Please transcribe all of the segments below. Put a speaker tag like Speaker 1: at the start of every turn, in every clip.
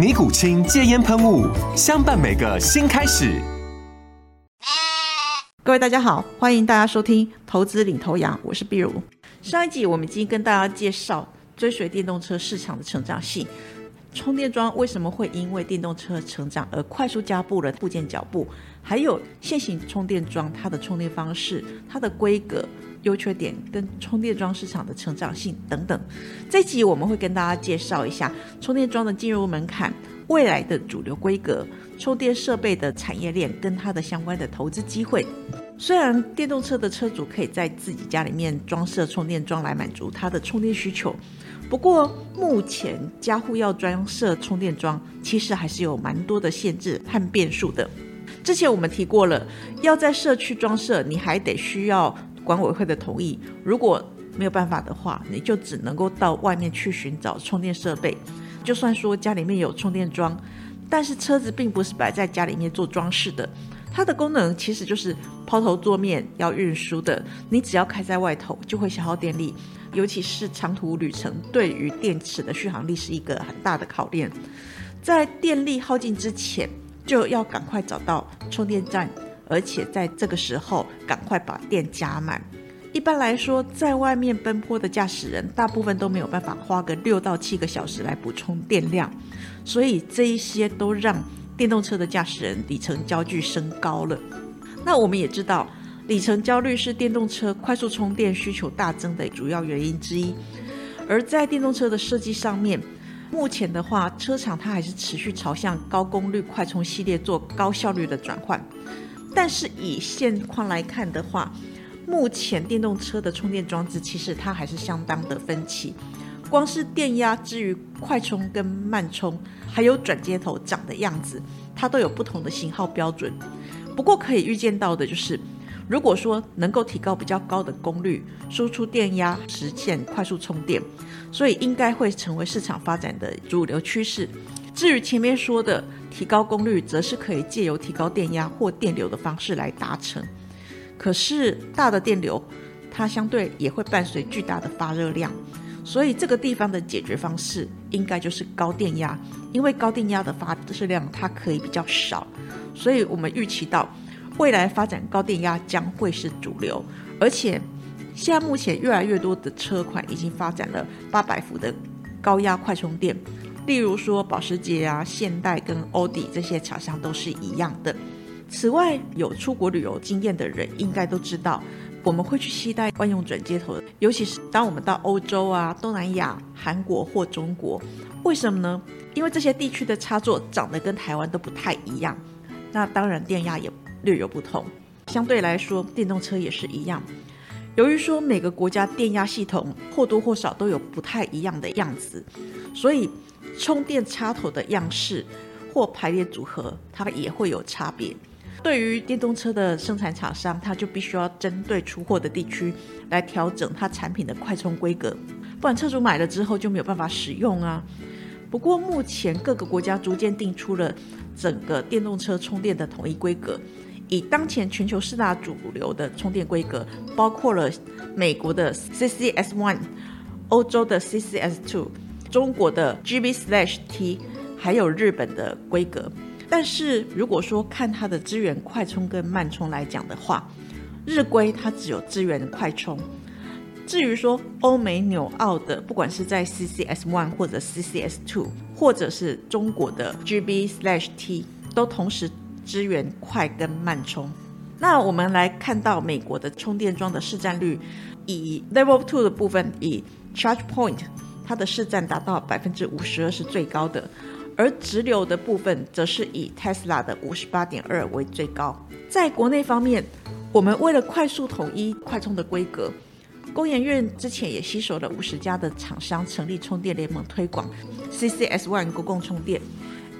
Speaker 1: 尼古清戒烟喷雾，相伴每个新开始。
Speaker 2: 各位大家好，欢迎大家收听《投资领头羊》，我是碧如。上一集我们已经跟大家介绍追随电动车市场的成长性，充电桩为什么会因为电动车成长而快速加步了部件脚步，还有现行充电桩它的充电方式、它的规格。优缺点跟充电桩市场的成长性等等，这集我们会跟大家介绍一下充电桩的进入门槛、未来的主流规格、充电设备的产业链跟它的相关的投资机会。虽然电动车的车主可以在自己家里面装设充电桩来满足他的充电需求，不过目前家户要装设充电桩，其实还是有蛮多的限制和变数的。之前我们提过了，要在社区装设，你还得需要。管委会的同意，如果没有办法的话，你就只能够到外面去寻找充电设备。就算说家里面有充电桩，但是车子并不是摆在家里面做装饰的，它的功能其实就是抛头桌面要运输的。你只要开在外头，就会消耗电力，尤其是长途旅程，对于电池的续航力是一个很大的考验。在电力耗尽之前，就要赶快找到充电站。而且在这个时候，赶快把电加满。一般来说，在外面奔波的驾驶人，大部分都没有办法花个六到七个小时来补充电量，所以这一些都让电动车的驾驶人里程焦距升高了。那我们也知道，里程焦虑是电动车快速充电需求大增的主要原因之一。而在电动车的设计上面，目前的话，车厂它还是持续朝向高功率快充系列做高效率的转换。但是以现况来看的话，目前电动车的充电装置其实它还是相当的分歧。光是电压至于快充跟慢充，还有转接头长的样子，它都有不同的型号标准。不过可以预见到的就是，如果说能够提高比较高的功率，输出电压，实现快速充电，所以应该会成为市场发展的主流趋势。至于前面说的，提高功率则是可以借由提高电压或电流的方式来达成。可是大的电流，它相对也会伴随巨大的发热量，所以这个地方的解决方式应该就是高电压。因为高电压的发热量它可以比较少，所以我们预期到未来发展高电压将会是主流。而且现在目前越来越多的车款已经发展了八百伏的高压快充电。例如说，保时捷啊、现代跟欧迪这些厂商都是一样的。此外，有出国旅游经验的人应该都知道，我们会去期待万用转接头，尤其是当我们到欧洲啊、东南亚、韩国或中国。为什么呢？因为这些地区的插座长得跟台湾都不太一样，那当然电压也略有不同。相对来说，电动车也是一样。由于说每个国家电压系统或多或少都有不太一样的样子，所以。充电插头的样式或排列组合，它也会有差别。对于电动车的生产厂商，它就必须要针对出货的地区来调整它产品的快充规格，不然车主买了之后就没有办法使用啊。不过目前各个国家逐渐定出了整个电动车充电的统一规格，以当前全球四大主流的充电规格，包括了美国的 CCS One、欧洲的 CCS Two。中国的 GB slash T，还有日本的规格，但是如果说看它的资源快充跟慢充来讲的话，日规它只有资源快充。至于说欧美纽澳的，不管是在 CCS One 或者 CCS Two，或者是中国的 GB slash T，都同时支援快跟慢充。那我们来看到美国的充电桩的市占率，以 Level Two 的部分，以 Charge Point 它的市占达到百分之五十二是最高的，而直流的部分则是以 Tesla 的五十八点二为最高。在国内方面，我们为了快速统一快充的规格，工研院之前也吸收了五十家的厂商成立充电联盟推广 CCS One 公共充电，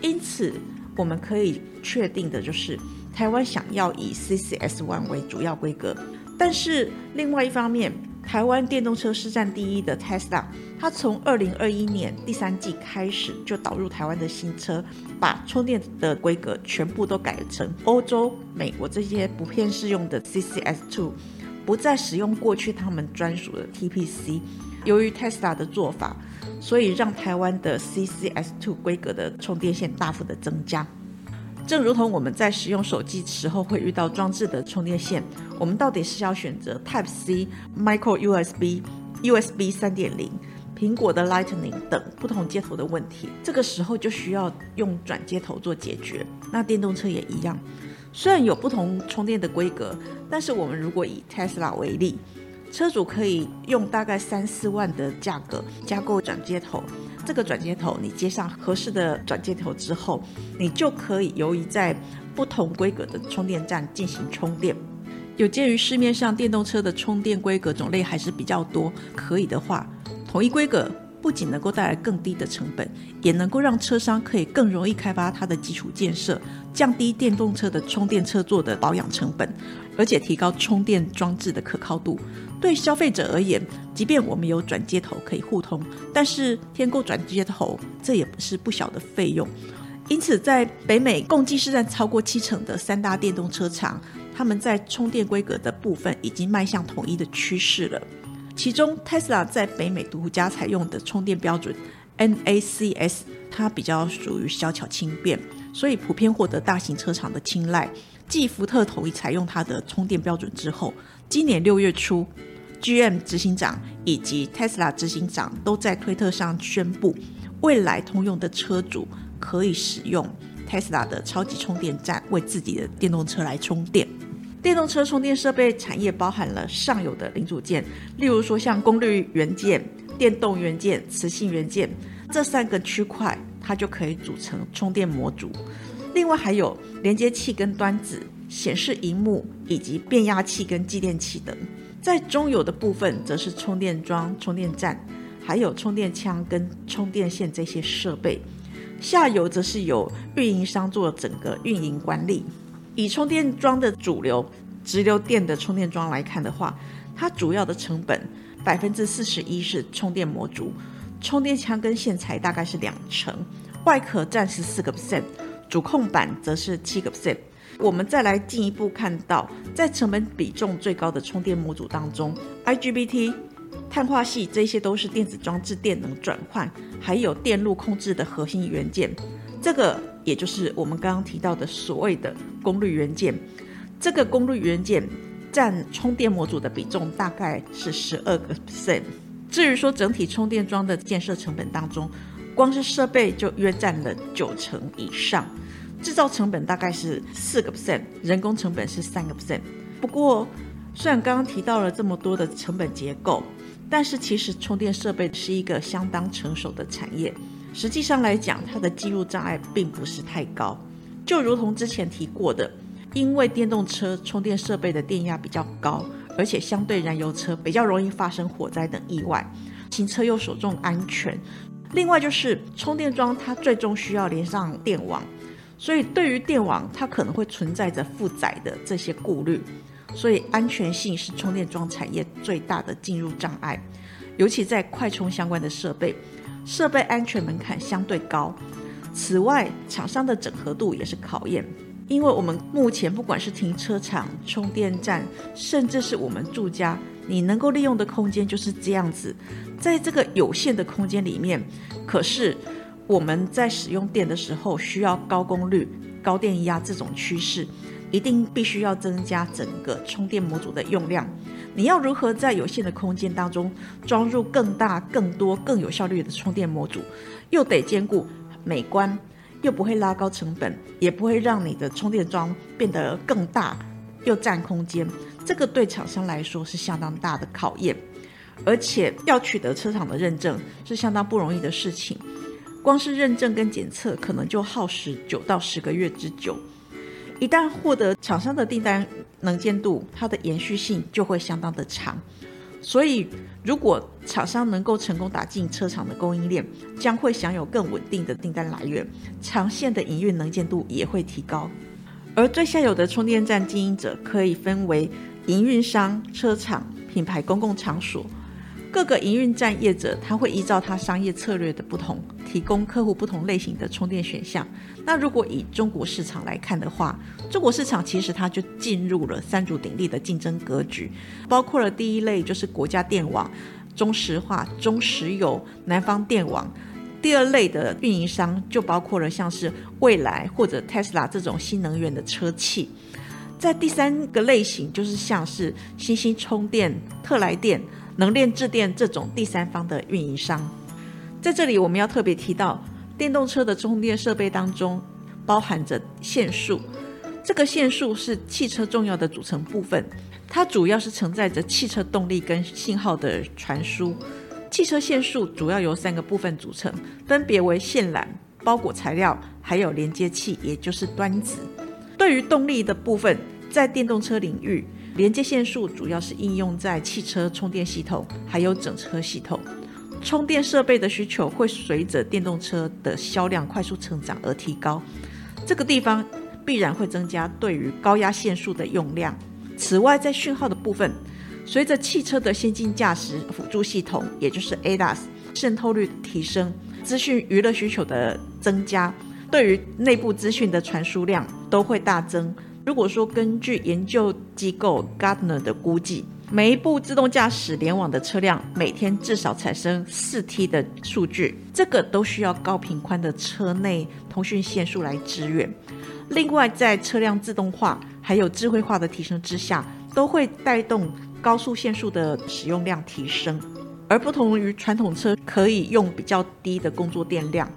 Speaker 2: 因此我们可以确定的就是。台湾想要以 CCS One 为主要规格，但是另外一方面，台湾电动车市占第一的 Tesla，它从二零二一年第三季开始就导入台湾的新车，把充电的规格全部都改成欧洲、美国这些不偏适用的 CCS Two，不再使用过去他们专属的 TPC。由于 Tesla 的做法，所以让台湾的 CCS Two 规格的充电线大幅的增加。正如同我们在使用手机时候会遇到装置的充电线，我们到底是要选择 Type C、Micro USB、USB 三点零、苹果的 Lightning 等不同接头的问题，这个时候就需要用转接头做解决。那电动车也一样，虽然有不同充电的规格，但是我们如果以 Tesla 为例。车主可以用大概三四万的价格加购转接头，这个转接头你接上合适的转接头之后，你就可以由于在不同规格的充电站进行充电。有鉴于市面上电动车的充电规格种类还是比较多，可以的话，统一规格不仅能够带来更低的成本，也能够让车商可以更容易开发它的基础建设，降低电动车的充电车座的保养成本，而且提高充电装置的可靠度。对消费者而言，即便我们有转接头可以互通，但是添购转接头这也不是不小的费用。因此，在北美共计是占超过七成的三大电动车厂，他们在充电规格的部分已经迈向统一的趋势了。其中，Tesla 在北美独家采用的充电标准 NACS，它比较属于小巧轻便，所以普遍获得大型车厂的青睐。继福特统一采用它的充电标准之后，今年六月初。GM 执行长以及 Tesla 执行长都在推特上宣布，未来通用的车主可以使用 Tesla 的超级充电站为自己的电动车来充电。电动车充电设备产业包含了上游的零组件，例如说像功率元件、电动元件、磁性元件这三个区块，它就可以组成充电模组。另外还有连接器跟端子、显示荧幕以及变压器跟继电器等。在中游的部分，则是充电桩、充电站，还有充电枪跟充电线这些设备；下游则是由运营商做整个运营管理。以充电桩的主流直流电的充电桩来看的话，它主要的成本百分之四十一是充电模组，充电枪跟线材大概是两成，外壳占十四个 percent，主控板则是七个 percent。我们再来进一步看到，在成本比重最高的充电模组当中，IGBT、碳化系这些都是电子装置电能转换，还有电路控制的核心元件。这个也就是我们刚刚提到的所谓的功率元件。这个功率元件占充电模组的比重大概是十二个 percent。至于说整体充电桩的建设成本当中，光是设备就约占了九成以上。制造成本大概是四个 percent，人工成本是三个 percent。不过，虽然刚刚提到了这么多的成本结构，但是其实充电设备是一个相当成熟的产业。实际上来讲，它的进入障碍并不是太高。就如同之前提过的，因为电动车充电设备的电压比较高，而且相对燃油车比较容易发生火灾等意外，行车又首重安全。另外就是充电桩，它最终需要连上电网。所以，对于电网，它可能会存在着负载的这些顾虑，所以安全性是充电桩产业最大的进入障碍。尤其在快充相关的设备，设备安全门槛相对高。此外，厂商的整合度也是考验，因为我们目前不管是停车场、充电站，甚至是我们住家，你能够利用的空间就是这样子。在这个有限的空间里面，可是。我们在使用电的时候，需要高功率、高电压这种趋势，一定必须要增加整个充电模组的用量。你要如何在有限的空间当中装入更大、更多、更有效率的充电模组，又得兼顾美观，又不会拉高成本，也不会让你的充电桩变得更大，又占空间，这个对厂商来说是相当大的考验，而且要取得车厂的认证是相当不容易的事情。光是认证跟检测，可能就耗时九到十个月之久。一旦获得厂商的订单能见度，它的延续性就会相当的长。所以，如果厂商能够成功打进车厂的供应链，将会享有更稳定的订单来源，长线的营运能见度也会提高。而最下游的充电站经营者可以分为营运商、车厂、品牌、公共场所。各个营运站业者，他会依照他商业策略的不同，提供客户不同类型的充电选项。那如果以中国市场来看的话，中国市场其实它就进入了三足鼎立的竞争格局，包括了第一类就是国家电网、中石化、中石油、南方电网；第二类的运营商就包括了像是蔚来或者 Tesla 这种新能源的车企。在第三个类型，就是像是新兴充电、特来电。能链制电这种第三方的运营商，在这里我们要特别提到，电动车的充电设备当中包含着线束，这个线束是汽车重要的组成部分，它主要是承载着汽车动力跟信号的传输。汽车线束主要由三个部分组成，分别为线缆、包裹材料，还有连接器，也就是端子。对于动力的部分，在电动车领域。连接线束主要是应用在汽车充电系统，还有整车系统。充电设备的需求会随着电动车的销量快速成长而提高，这个地方必然会增加对于高压线束的用量。此外，在讯号的部分，随着汽车的先进驾驶辅助系统，也就是 ADAS 渗透率提升，资讯娱乐需求的增加，对于内部资讯的传输量都会大增。如果说根据研究机构 Gartner 的估计，每一部自动驾驶联网的车辆每天至少产生四 T 的数据，这个都需要高频宽的车内通讯线数来支援。另外，在车辆自动化还有智慧化的提升之下，都会带动高速线数的使用量提升。而不同于传统车可以用比较低的工作电量，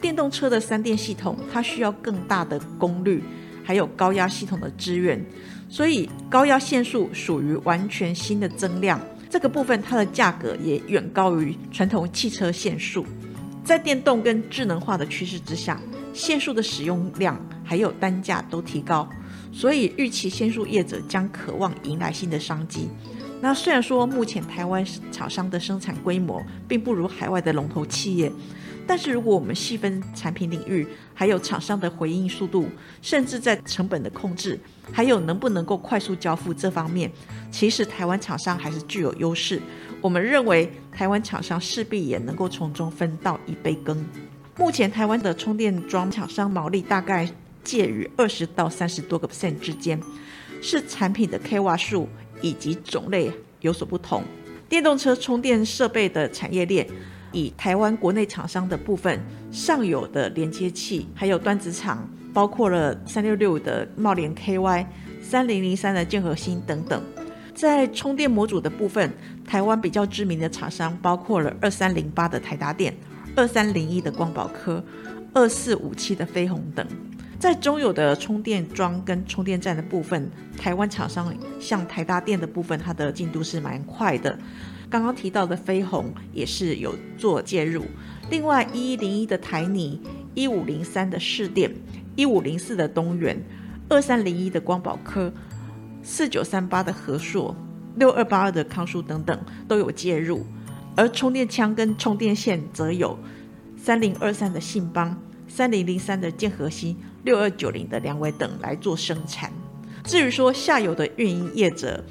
Speaker 2: 电动车的三电系统它需要更大的功率。还有高压系统的支援，所以高压线束属于完全新的增量。这个部分它的价格也远高于传统汽车线束。在电动跟智能化的趋势之下，线束的使用量还有单价都提高，所以预期线束业者将渴望迎来新的商机。那虽然说目前台湾厂商的生产规模并不如海外的龙头企业。但是，如果我们细分产品领域，还有厂商的回应速度，甚至在成本的控制，还有能不能够快速交付这方面，其实台湾厂商还是具有优势。我们认为，台湾厂商势必也能够从中分到一杯羹。目前，台湾的充电桩厂商毛利大概介于二十到三十多个 percent 之间，是产品的 k 瓦数以及种类有所不同。电动车充电设备的产业链。以台湾国内厂商的部分，上游的连接器，还有端子厂，包括了三六六的茂联 KY、三零零三的建和新等等。在充电模组的部分，台湾比较知名的厂商包括了二三零八的台达电、二三零一的光宝科、二四五七的飞鸿等。在中游的充电桩跟充电站的部分，台湾厂商像台达电的部分，它的进度是蛮快的。刚刚提到的飞鸿也是有做介入，另外一一零一的台泥、一五零三的市电、一五零四的东元、二三零一的光宝科、四九三八的和硕、六二八二的康舒等等都有介入，而充电枪跟充电线则有三零二三的信邦、三零零三的建和新、六二九零的梁伟等来做生产。至于说下游的运营业者。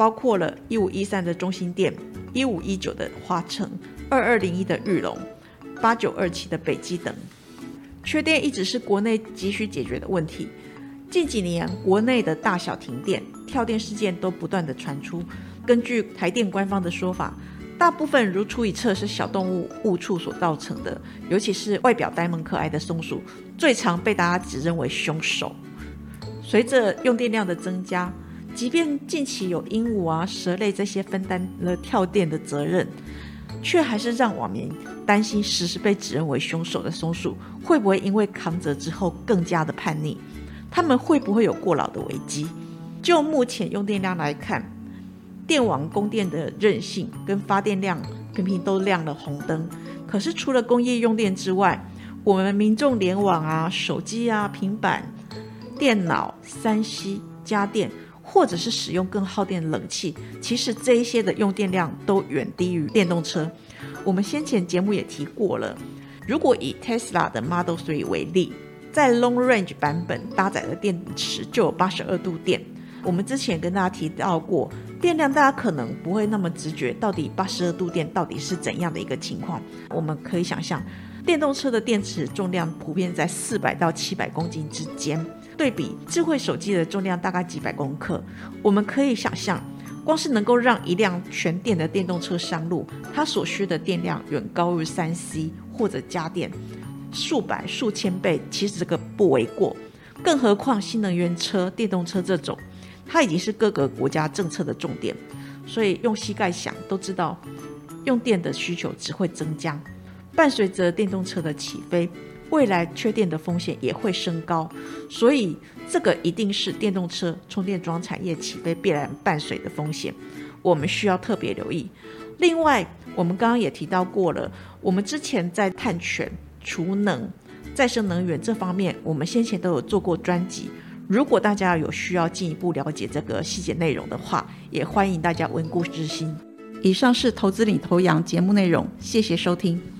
Speaker 2: 包括了一五一三的中心店、一五一九的华城、二二零一的玉龙、八九二七的北基等，缺电一直是国内急需解决的问题。近几年，国内的大小停电、跳电事件都不断的传出。根据台电官方的说法，大部分如出一辙是小动物误触所造成的，尤其是外表呆萌可爱的松鼠，最常被大家指认为凶手。随着用电量的增加。即便近期有鹦鹉啊、蛇类这些分担了跳电的责任，却还是让网民担心时时被指认为凶手的松鼠会不会因为扛责之后更加的叛逆？他们会不会有过劳的危机？就目前用电量来看，电网供电的韧性跟发电量频频都亮了红灯。可是除了工业用电之外，我们民众联网啊、手机啊、平板、电脑、三 C 家电，或者是使用更耗电的冷气，其实这一些的用电量都远低于电动车。我们先前节目也提过了，如果以 Tesla 的 Model 3为例，在 Long Range 版本搭载的电池就有八十二度电。我们之前跟大家提到过，电量大家可能不会那么直觉，到底八十二度电到底是怎样的一个情况？我们可以想象，电动车的电池重量普遍在四百到七百公斤之间，对比智慧手机的重量大概几百公克。我们可以想象，光是能够让一辆全电的电动车上路，它所需的电量远高于三 C 或者家电数百数千倍，其实这个不为过。更何况新能源车、电动车这种。它已经是各个国家政策的重点，所以用膝盖想都知道，用电的需求只会增加。伴随着电动车的起飞，未来缺电的风险也会升高。所以这个一定是电动车充电桩产业起飞必然伴随的风险，我们需要特别留意。另外，我们刚刚也提到过了，我们之前在碳权、储能、再生能源这方面，我们先前都有做过专辑。如果大家有需要进一步了解这个细节内容的话，也欢迎大家温故知新。以上是投资领头羊节目内容，谢谢收听。